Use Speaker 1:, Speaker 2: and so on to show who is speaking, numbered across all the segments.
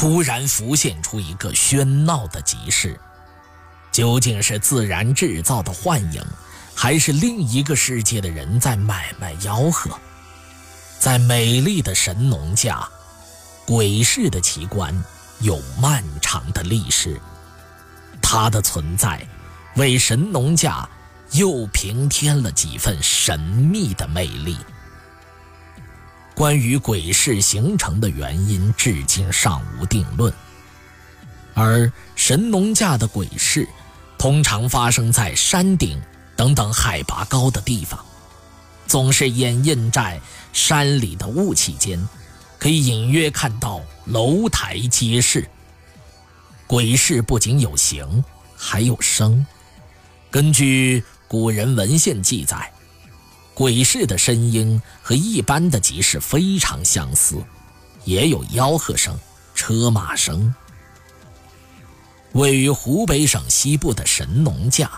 Speaker 1: 突然浮现出一个喧闹的集市，究竟是自然制造的幻影，还是另一个世界的人在买卖吆喝？在美丽的神农架，鬼市的奇观有漫长的历史，它的存在为神农架又平添了几分神秘的魅力。关于鬼市形成的原因，至今尚无定论。而神农架的鬼市，通常发生在山顶等等海拔高的地方，总是掩映在山里的雾气间，可以隐约看到楼台街市。鬼市不仅有形，还有声。根据古人文献记载。鬼市的声音和一般的集市非常相似，也有吆喝声、车马声。位于湖北省西部的神农架，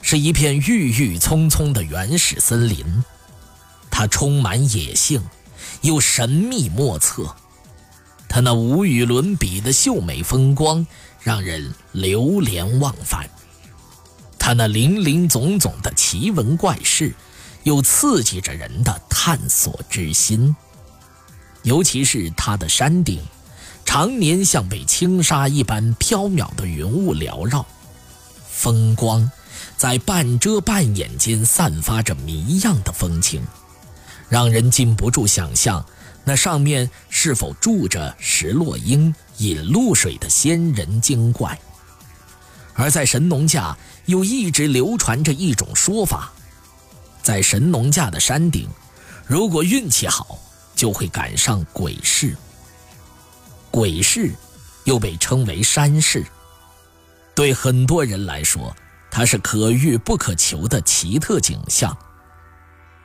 Speaker 1: 是一片郁郁葱葱的原始森林，它充满野性，又神秘莫测。它那无与伦比的秀美风光，让人流连忘返。它那林林总总的奇闻怪事。又刺激着人的探索之心，尤其是它的山顶，常年像被轻纱一般飘渺的云雾缭绕，风光在半遮半掩间散发着谜样的风情，让人禁不住想象那上面是否住着石落英引露水的仙人精怪。而在神农架，又一直流传着一种说法。在神农架的山顶，如果运气好，就会赶上鬼市。鬼市又被称为山市，对很多人来说，它是可遇不可求的奇特景象。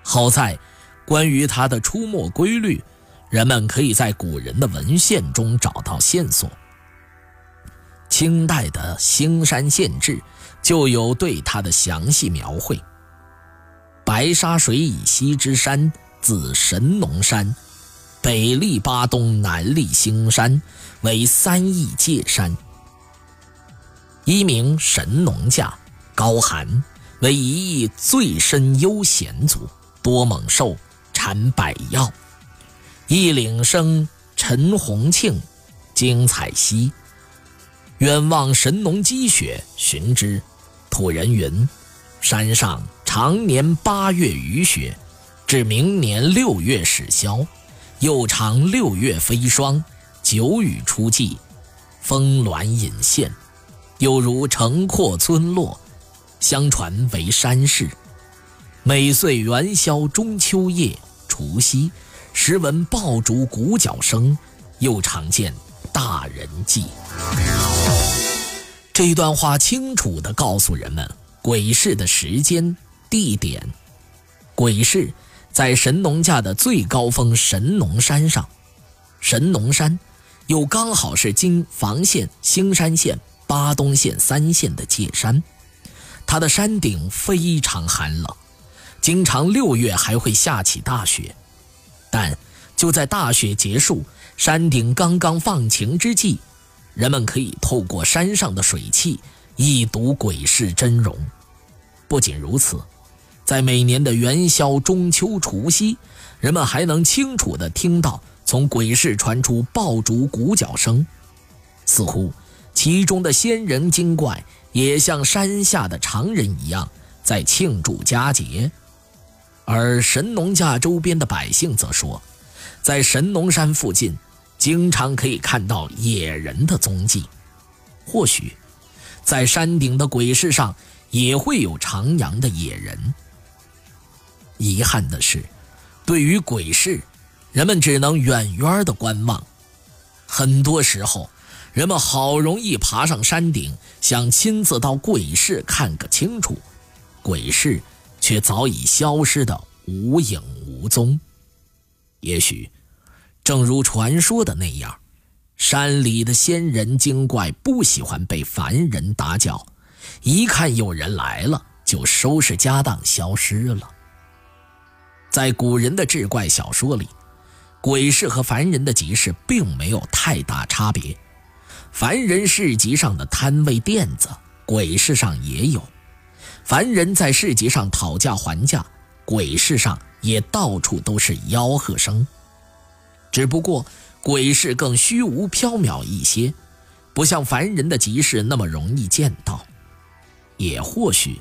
Speaker 1: 好在，关于它的出没规律，人们可以在古人的文献中找到线索。清代的《兴山县志》就有对它的详细描绘。白沙水以西之山，自神农山，北立巴东，南立兴山，为三义界山。一名神农架，高寒，为一义最深幽险阻，多猛兽，产百药。一岭生陈洪庆，精彩兮。远望神农积雪，寻之，土人云：山上。常年八月雨雪，至明年六月始消，又长六月飞霜，九雨初霁，峰峦隐现，有如城廓村落，相传为山市。每岁元宵、中秋夜、除夕，时闻爆竹鼓角声，又常见大人祭。这段话清楚地告诉人们鬼市的时间。地点，鬼市在神农架的最高峰神农山上。神农山又刚好是今房县、兴山县、巴东县三县的界山，它的山顶非常寒冷，经常六月还会下起大雪。但就在大雪结束、山顶刚刚放晴之际，人们可以透过山上的水汽一睹鬼市真容。不仅如此。在每年的元宵、中秋、除夕，人们还能清楚地听到从鬼市传出爆竹鼓角声，似乎其中的仙人精怪也像山下的常人一样在庆祝佳节。而神农架周边的百姓则说，在神农山附近，经常可以看到野人的踪迹。或许，在山顶的鬼市上也会有徜徉的野人。遗憾的是，对于鬼市，人们只能远远的观望。很多时候，人们好容易爬上山顶，想亲自到鬼市看个清楚，鬼市却早已消失的无影无踪。也许，正如传说的那样，山里的仙人精怪不喜欢被凡人打搅，一看有人来了，就收拾家当消失了。在古人的志怪小说里，鬼市和凡人的集市并没有太大差别。凡人市集上的摊位垫子，鬼市上也有；凡人在市集上讨价还价，鬼市上也到处都是吆喝声。只不过鬼市更虚无缥缈一些，不像凡人的集市那么容易见到。也或许。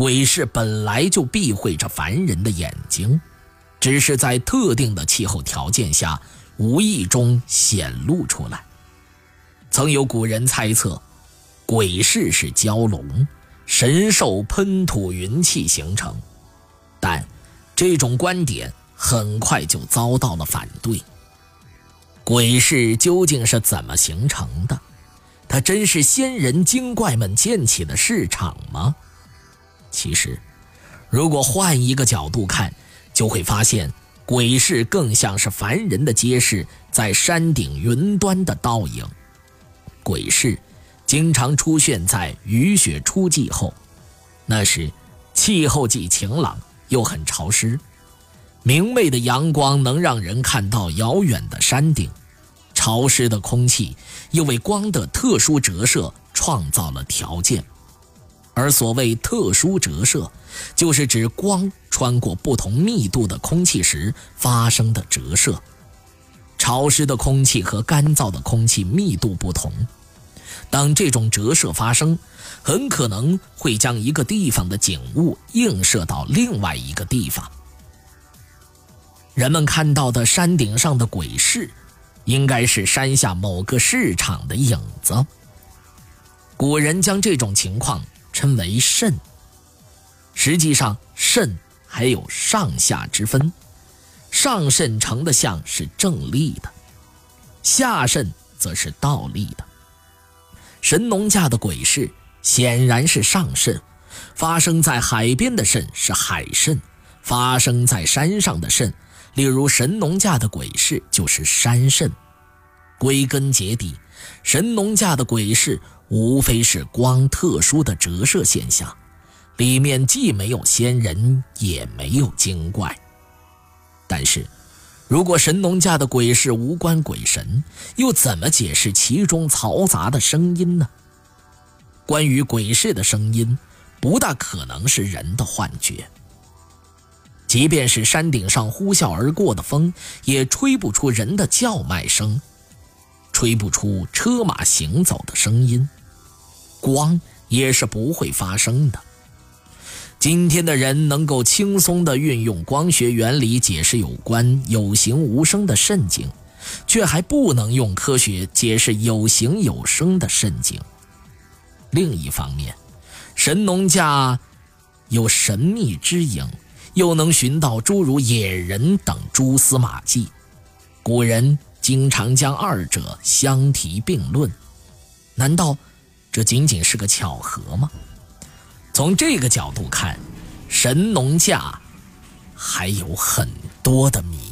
Speaker 1: 鬼市本来就避讳着凡人的眼睛，只是在特定的气候条件下无意中显露出来。曾有古人猜测，鬼市是蛟龙、神兽喷吐云气形成，但这种观点很快就遭到了反对。鬼市究竟是怎么形成的？它真是仙人精怪们建起的市场吗？其实，如果换一个角度看，就会发现鬼市更像是凡人的街市在山顶云端的倒影。鬼市经常出现在雨雪初霁后，那时气候既晴朗又很潮湿，明媚的阳光能让人看到遥远的山顶，潮湿的空气又为光的特殊折射创造了条件。而所谓特殊折射，就是指光穿过不同密度的空气时发生的折射。潮湿的空气和干燥的空气密度不同，当这种折射发生，很可能会将一个地方的景物映射到另外一个地方。人们看到的山顶上的鬼市，应该是山下某个市场的影子。古人将这种情况。称为肾。实际上，肾还有上下之分，上肾成的像是正立的，下肾则是倒立的。神农架的鬼市显然是上肾，发生在海边的肾是海肾，发生在山上的肾，例如神农架的鬼市就是山肾。归根结底，神农架的鬼市。无非是光特殊的折射现象，里面既没有仙人，也没有精怪。但是，如果神农架的鬼市无关鬼神，又怎么解释其中嘈杂的声音呢？关于鬼市的声音，不大可能是人的幻觉。即便是山顶上呼啸而过的风，也吹不出人的叫卖声，吹不出车马行走的声音。光也是不会发生的。今天的人能够轻松地运用光学原理解释有关有形无声的肾经，却还不能用科学解释有形有声的肾经。另一方面，神农架有神秘之影，又能寻到诸如野人等蛛丝马迹。古人经常将二者相提并论，难道？这仅仅是个巧合吗？从这个角度看，神农架还有很多的谜。